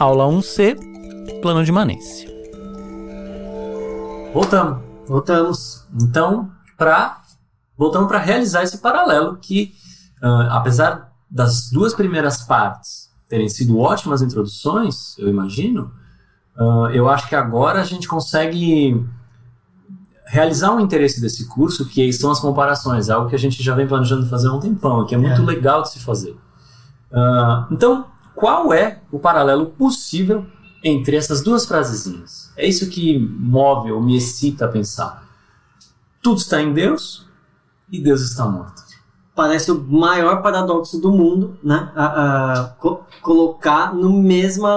Aula 1C, plano de imanência. Voltamos. Voltamos. Então, para voltamos para realizar esse paralelo que, uh, apesar das duas primeiras partes terem sido ótimas introduções, eu imagino, uh, eu acho que agora a gente consegue realizar um interesse desse curso, que são as comparações, algo que a gente já vem planejando fazer há um tempão, que é muito é. legal de se fazer. Uh, então, qual é o paralelo possível entre essas duas frasezinhas? É isso que move ou me excita a pensar. Tudo está em Deus e Deus está morto. Parece o maior paradoxo do mundo, né? A, a, co colocar no mesmo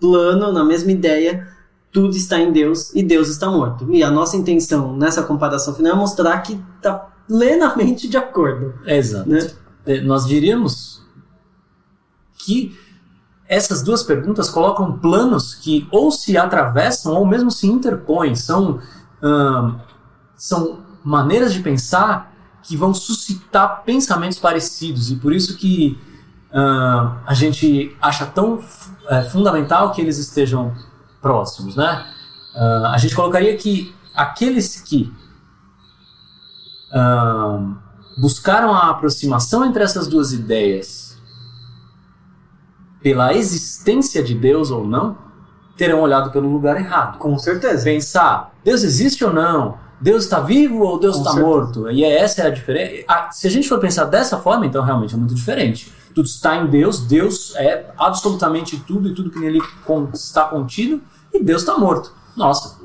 plano, na mesma ideia, tudo está em Deus e Deus está morto. E a nossa intenção nessa comparação final é mostrar que está plenamente de acordo. exato. Né? É, nós diríamos que essas duas perguntas colocam planos que ou se atravessam ou mesmo se interpõem. São, hum, são maneiras de pensar que vão suscitar pensamentos parecidos e por isso que hum, a gente acha tão é, fundamental que eles estejam próximos, né? Uh, a gente colocaria que aqueles que uh, buscaram a aproximação entre essas duas ideias pela existência de Deus ou não, terão olhado pelo lugar errado. Com certeza. Pensar, Deus existe ou não? Deus está vivo ou Deus está morto? E é, essa é a diferença. Se a gente for pensar dessa forma, então realmente é muito diferente. Tudo está em Deus, Deus é absolutamente tudo e tudo que nele está contido, e Deus está morto. Nossa,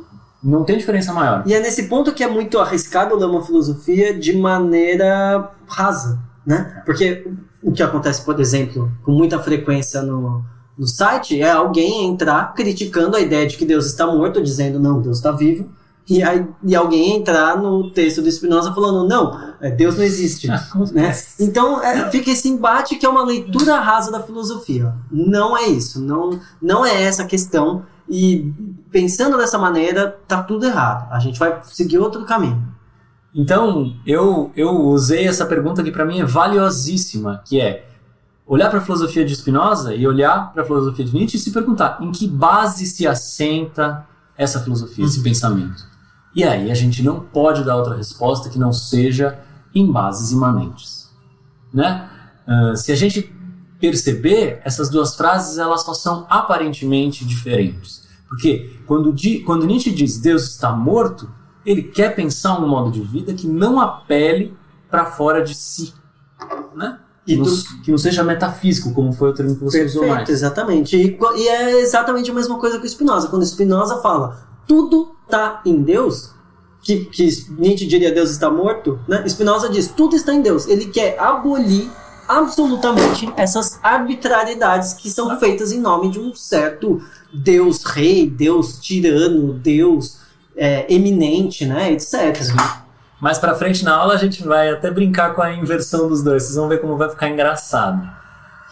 não tem diferença maior. E é nesse ponto que é muito arriscado ler uma filosofia de maneira rasa, né? Porque o que acontece, por exemplo, com muita frequência no, no site é alguém entrar criticando a ideia de que Deus está morto, dizendo não, Deus está vivo, e, aí, e alguém entrar no texto do Spinoza falando não, é, Deus não existe. né? Então é, fica esse embate que é uma leitura rasa da filosofia. Não é isso, não, não é essa a questão. E pensando dessa maneira, tá tudo errado. A gente vai seguir outro caminho. Então, eu, eu usei essa pergunta que para mim é valiosíssima, que é olhar para a filosofia de Spinoza e olhar para a filosofia de Nietzsche e se perguntar em que base se assenta essa filosofia, esse uhum. pensamento. E aí a gente não pode dar outra resposta que não seja em bases imanentes. Né? Uh, se a gente perceber, essas duas frases elas só são aparentemente diferentes. Porque quando, quando Nietzsche diz Deus está morto, ele quer pensar um modo de vida que não apele para fora de si, né? Que não, que não, seja metafísico, como foi o termo que você Perfeito, usou mais. exatamente. E, e, é exatamente a mesma coisa que o Spinoza. Quando Spinoza fala tudo está em Deus, que, que Nietzsche diria Deus está morto, né? Spinoza diz tudo está em Deus. Ele quer abolir absolutamente essas arbitrariedades que são feitas em nome de um certo Deus rei, Deus tirano, Deus é, eminente, né, etc. Mais para frente na aula a gente vai até brincar com a inversão dos dois. Vocês vão ver como vai ficar engraçado.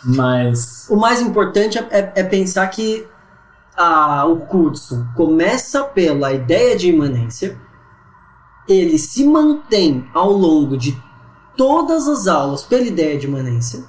Mas o mais importante é, é, é pensar que a, o curso começa pela ideia de imanência, ele se mantém ao longo de todas as aulas pela ideia de imanência,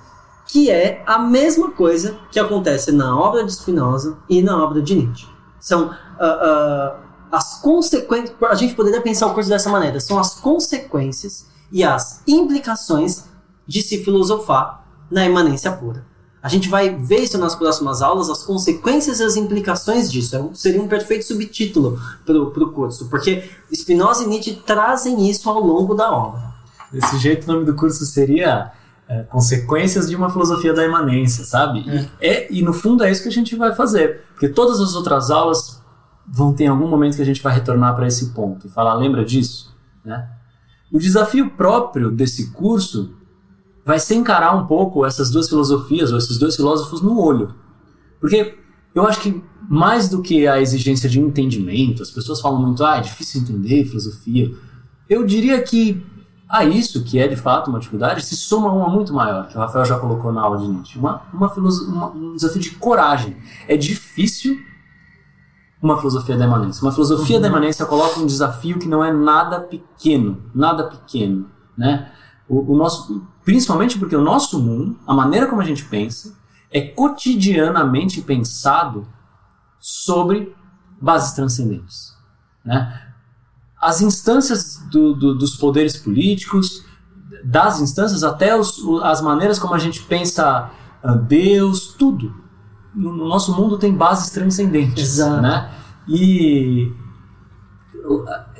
que é a mesma coisa que acontece na obra de Spinoza e na obra de Nietzsche. São uh, uh, as consequências. A gente poderia pensar o curso dessa maneira: são as consequências e as implicações de se filosofar na imanência pura. A gente vai ver isso nas próximas aulas, as consequências e as implicações disso. É seria um perfeito subtítulo para o curso, porque Spinoza e Nietzsche trazem isso ao longo da obra. Desse jeito, o nome do curso seria é, Consequências de uma Filosofia da Imanência, sabe? É. E, é, e no fundo é isso que a gente vai fazer, porque todas as outras aulas vão ter algum momento que a gente vai retornar para esse ponto e falar, lembra disso? Né? O desafio próprio desse curso vai ser encarar um pouco essas duas filosofias ou esses dois filósofos no olho. Porque eu acho que mais do que a exigência de entendimento, as pessoas falam muito, ah, é difícil entender filosofia. Eu diria que a isso, que é de fato uma dificuldade, se soma uma muito maior, que o Rafael já colocou na aula de Nietzsche. Uma, uma, uma um desafio de coragem. É difícil uma filosofia da imanência. Uma filosofia uhum. da imanência coloca um desafio que não é nada pequeno, nada pequeno, né? O, o, nosso, principalmente porque o nosso mundo, a maneira como a gente pensa, é cotidianamente pensado sobre bases transcendentes. Né? As instâncias do, do, dos poderes políticos, das instâncias até os, as maneiras como a gente pensa uh, Deus, tudo. No, no, nosso mundo tem bases transcendentes. Exato. Né? E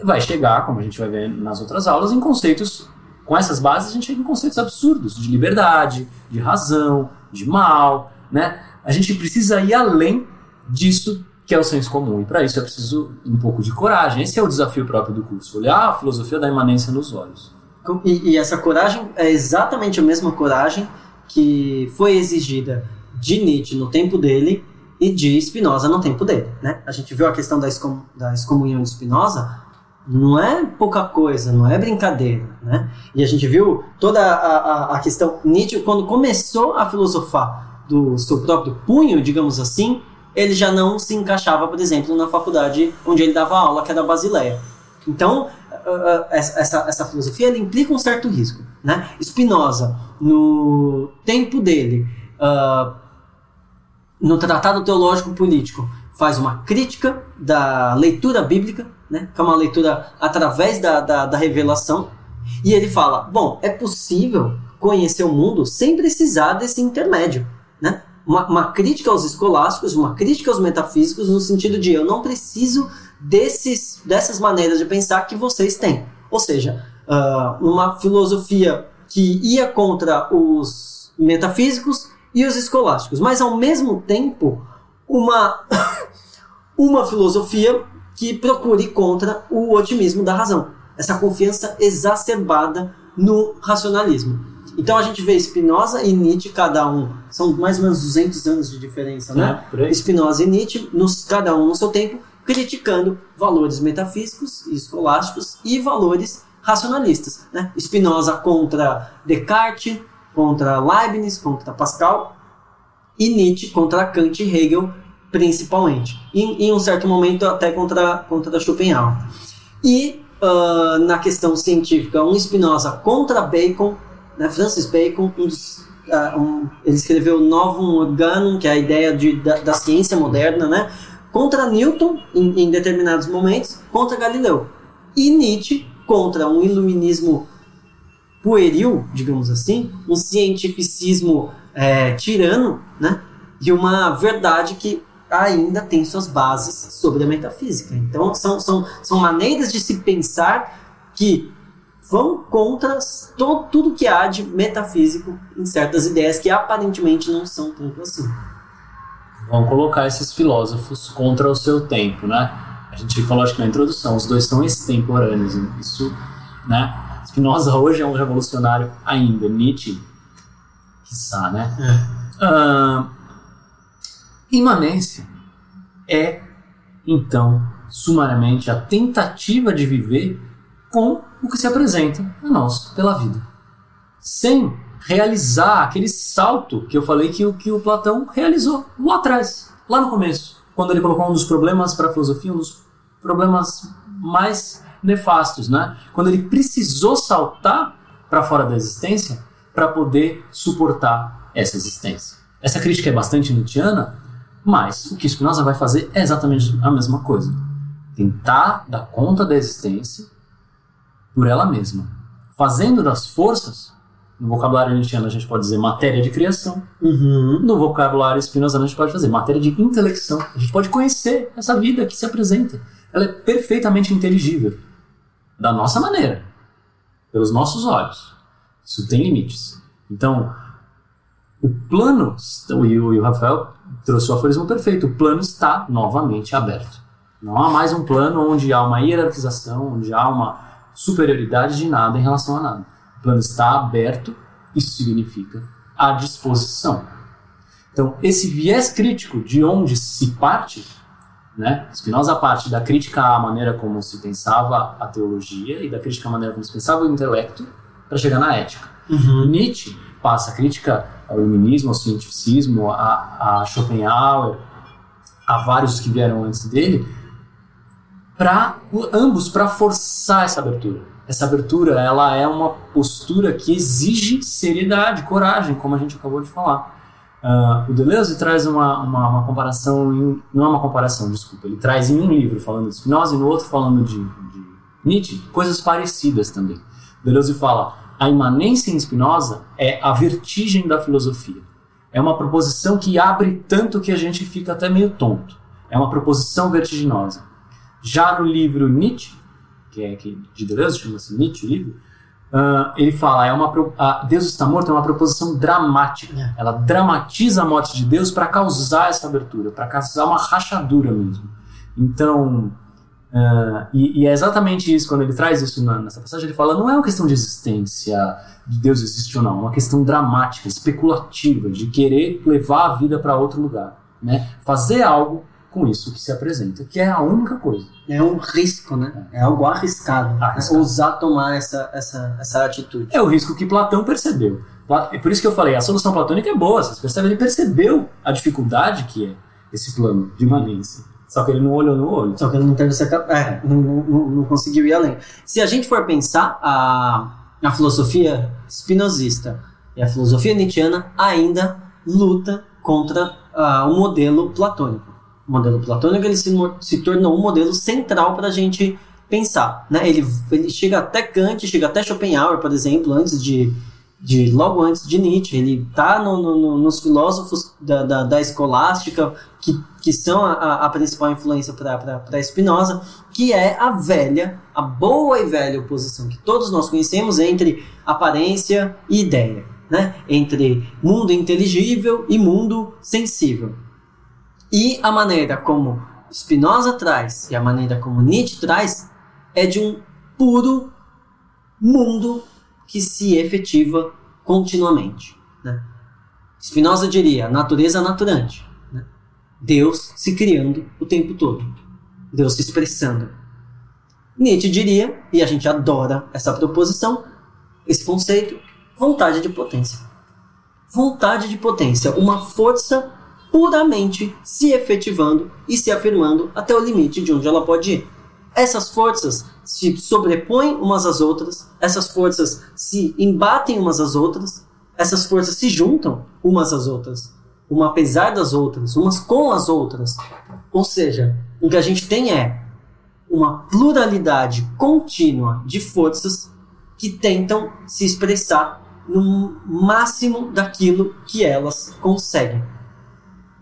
vai chegar, como a gente vai ver nas outras aulas, em conceitos. Com essas bases, a gente chega em conceitos absurdos de liberdade, de razão, de mal. Né? A gente precisa ir além disso que é o senso comum. E para isso é preciso um pouco de coragem. Esse é o desafio próprio do curso: olhar a filosofia da imanência nos olhos. E, e, essa coragem é exatamente a mesma coragem que foi exigida de Nietzsche no tempo dele e de Spinoza no tempo dele. Né? A gente viu a questão da, excom da excomunhão de Spinoza, não é pouca coisa, não é brincadeira. Né? E a gente viu toda a, a, a questão. Nietzsche, quando começou a filosofar do seu próprio punho, digamos assim, ele já não se encaixava, por exemplo, na faculdade onde ele dava aula, que era a Basileia. Então, essa, essa filosofia implica um certo risco. Né? Spinoza, no tempo dele, uh, no Tratado Teológico Político, faz uma crítica da leitura bíblica, né? que é uma leitura através da, da, da revelação, e ele fala: bom, é possível conhecer o mundo sem precisar desse intermédio. Né? Uma, uma, crítica aos escolásticos, uma crítica aos metafísicos, no sentido de eu não preciso desses, dessas maneiras de pensar que vocês têm. Ou seja, uh, uma filosofia que ia contra os metafísicos e os escolásticos, mas ao mesmo tempo uma, uma filosofia que procure contra o otimismo da razão, essa confiança exacerbada no racionalismo. Então a gente vê Spinoza e Nietzsche, cada um, são mais ou menos 200 anos de diferença, né? É, Spinoza e Nietzsche, nos, cada um no seu tempo, criticando valores metafísicos e escolásticos e valores racionalistas. Né? Spinoza contra Descartes, contra Leibniz, contra Pascal, e Nietzsche contra Kant e Hegel, principalmente. E, em um certo momento, até contra, contra Schopenhauer. E uh, na questão científica, um Spinoza contra Bacon, né? Francis Bacon, um dos, uh, um, ele escreveu Novum Organum, que é a ideia de, da, da ciência moderna, né? contra Newton em, em determinados momentos, contra Galileu. E Nietzsche contra um iluminismo pueril, digamos assim, um cientificismo é, tirano, né? E uma verdade que ainda tem suas bases sobre a metafísica. Então, são, são, são maneiras de se pensar que vão contra todo, tudo que há de metafísico em certas ideias que aparentemente não são tanto assim vão colocar esses filósofos contra o seu tempo, né? A gente falou, acho que na introdução, os dois são extemporâneos. Isso, né? Spinoza hoje é um revolucionário ainda, Nietzsche, quiçá, né? É. Uh, imanência é, então, sumariamente, a tentativa de viver com o que se apresenta a nós pela vida. Sem realizar aquele salto que eu falei que, que o Platão realizou lá atrás, lá no começo, quando ele colocou um dos problemas para a filosofia, um dos problemas mais nefastos, né? Quando ele precisou saltar para fora da existência para poder suportar essa existência. Essa crítica é bastante nietzschiana, mas o que Spinoza vai fazer é exatamente a mesma coisa. Tentar dar conta da existência por ela mesma, fazendo das forças no vocabulário nietzscheano a gente pode dizer matéria de criação. Uhum. No vocabulário spinozano a gente pode fazer matéria de intelecção. A gente pode conhecer essa vida que se apresenta. Ela é perfeitamente inteligível. Da nossa maneira. Pelos nossos olhos. Isso tem limites. Então, o plano, e o Rafael trouxe o aforismo perfeito, o plano está novamente aberto. Não há mais um plano onde há uma hierarquização, onde há uma superioridade de nada em relação a nada o plano está aberto, isso significa à disposição. Então, esse viés crítico de onde se parte, né? Spinoza parte da crítica à maneira como se pensava a teologia e da crítica à maneira como se pensava o intelecto para chegar na ética. Uhum. Nietzsche passa a crítica ao iluminismo, ao cientificismo, a, a Schopenhauer, a vários que vieram antes dele, para ambos para forçar essa abertura essa abertura ela é uma postura que exige seriedade, coragem, como a gente acabou de falar. Ah, o Deleuze traz uma, uma, uma comparação, em- não é uma comparação, desculpa, ele traz em um livro falando de Spinoza e no outro falando de, de Nietzsche, coisas parecidas também. Deleuze fala, a imanência em Spinoza é a vertigem da filosofia. É uma proposição que abre tanto que a gente fica até meio tonto. É uma proposição vertiginosa. Já no livro Nietzsche, que é que de Deleuze, chama-se Nietzsche o livro, ah, ele fala, é uma, Deus está morto é uma proposição dramática. É. Ela dramatiza a morte de Deus para causar essa abertura, para causar uma rachadura mesmo. Então, ah, e, e é exatamente isso, quando ele traz isso na- nessa passagem, ele fala, não é uma questão de existência, de Deus existe ou não, é uma questão dramática, especulativa, de querer levar a vida para outro lugar. Né? Fazer algo com isso que se apresenta, que é a única coisa. É um risco, né? É algo arriscado. né? Arriscado. Ousar tomar essa, essa, essa atitude. É o risco que Platão percebeu. É por isso que eu falei, a solução platônica é boa, vocês percebem, ele percebeu a dificuldade que é esse plano de imanência. Só que ele não olhou no olho. Só que ele não teve essa é, não, não, não- conseguiu ir além. Se a gente for pensar, a, a filosofia spinozista e a filosofia nietzschiana ainda luta contra ah, o modelo platônico. Modelo platônico ele se, se tornou um modelo central para a gente pensar. Né? Ele, ele chega até Kant, chega até Schopenhauer, por exemplo, antes de, de logo antes de Nietzsche. Ele está no, no- no- nos filósofos da, da, da escolástica, que, que são a, a- a principal influência para Spinoza, que é a velha, a boa e velha oposição que todos nós conhecemos entre aparência e ideia, né? entre mundo inteligível e mundo sensível. E a maneira como Spinoza traz e a maneira como Nietzsche traz é de um puro mundo que se efetiva continuamente. Né? Spinoza diria natureza naturante. né? Deus se criando o tempo todo. Deus se expressando. Nietzsche diria, e a gente adora essa proposição, esse conceito, vontade de potência. Vontade de potência, uma força puramente se efetivando e se afirmando até o limite de onde ela pode ir. Essas forças se sobrepõem umas às outras, essas forças se embatem umas às outras, essas forças se juntam umas às outras, uma apesar das outras, umas com as outras. Ou seja, o que a gente tem é uma pluralidade contínua de forças que tentam se expressar no máximo daquilo que elas conseguem.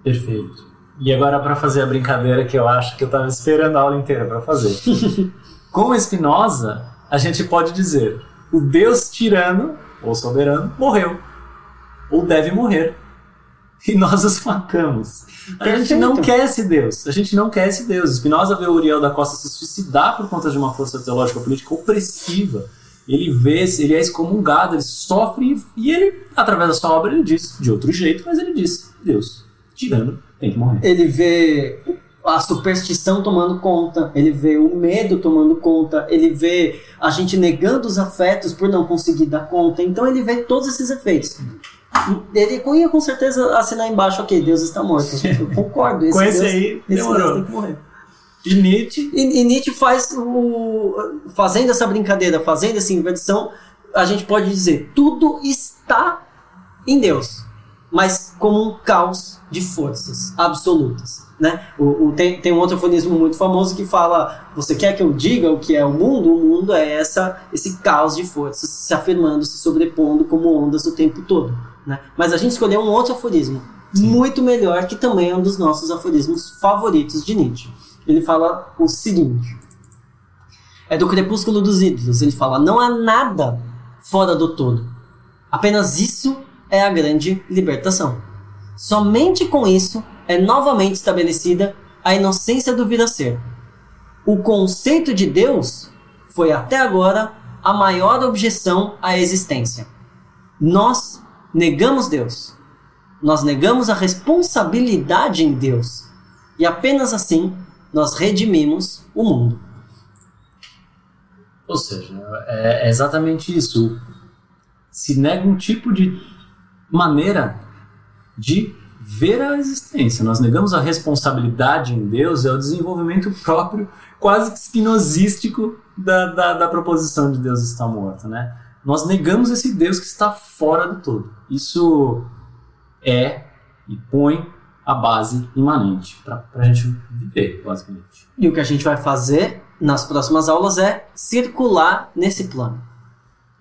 Perfeito. E agora para fazer a brincadeira que eu acho que eu estava esperando a aula inteira para fazer. Com Spinoza, a gente pode dizer: o Deus tirano ou soberano morreu ou deve morrer. E nós os matamos. A gente Perfeito. não quer esse Deus. A gente não quer esse Deus. Spinoza vê o Uriel da Costa se suicidar por conta de uma força teológica política opressiva. Ele vê, ele é excomungado, ele sofre e ele, através da sua obra, ele diz de outro jeito, mas ele diz: Deus, tirano, tem que morrer. Ele vê a superstição tomando conta, ele vê o medo tomando conta, ele vê a gente negando os afetos por não conseguir dar conta. Então ele vê todos esses efeitos. Ele ia com certeza assinar embaixo, ok, Deus está morto. Eu concordo. Esse Com esse Deus, aí, esse Deus demorou. tem que morrer. E Nietzsche E, e Nietzsche faz o. Fazendo essa brincadeira, fazendo essa inversão, a gente pode dizer: tudo está em Deus, mas como um caos de forças absolutas. Né? O, o- tem, tem um outro aforismo muito famoso que fala: você quer que eu diga o que é o mundo? O mundo é essa, esse caos de forças se afirmando, se sobrepondo como ondas o tempo todo. Né? Mas a gente escolheu um outro aforismo, muito melhor, que também é um dos nossos aforismos favoritos de Nietzsche ele fala o seguinte: é do crepúsculo dos ídolos. Ele fala: não há nada fora do todo. Apenas isso é a grande libertação. Somente com isso é novamente estabelecida a inocência do vir a ser. O conceito de Deus foi até agora a maior objeção à existência. Nós negamos Deus. Nós negamos a responsabilidade em Deus. E apenas assim nós redimimos o mundo. Ou seja, é é exatamente isso. Se nega um tipo de maneira de ver a existência. Nós negamos a responsabilidade em Deus, é o desenvolvimento próprio, quase que espinosístico, da, da, da proposição de Deus está morto. Né? Nós negamos esse Deus que está fora do todo. Isso é e põe a base imanente para a gente viver, basicamente. E o que a gente vai fazer nas próximas aulas é circular nesse plano.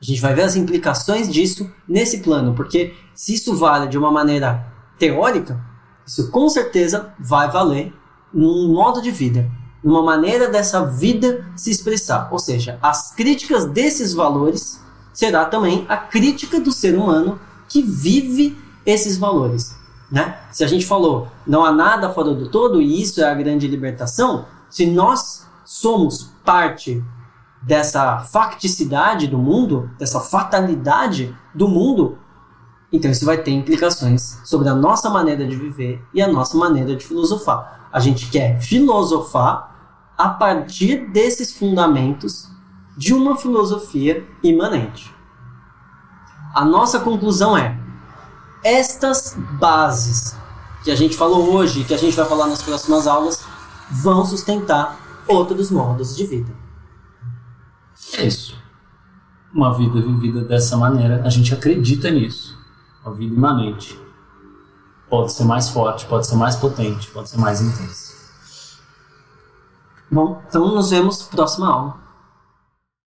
A gente vai ver as implicações disso nesse plano, porque se isso vale de uma maneira teórica, isso com certeza vai valer num modo de vida, numa maneira dessa vida se expressar. Ou seja, as críticas desses valores será também a crítica do ser humano que vive esses valores. Né? Se a gente falou não há nada fora do todo e isso é a grande libertação, se nós somos parte dessa facticidade do mundo, dessa fatalidade do mundo, então isso vai ter implicações sobre a nossa maneira de viver e a nossa maneira de filosofar. A gente quer filosofar a partir desses fundamentos de uma filosofia imanente. A nossa conclusão é: estas bases que a gente falou hoje, que a gente vai falar nas próximas aulas, vão sustentar outros modos de vida. É isso. Uma vida vivida dessa maneira, a gente acredita nisso. Uma vida imanente. Pode ser mais forte, pode ser mais potente, pode ser mais intensa. Bom, então nos vemos próxima aula.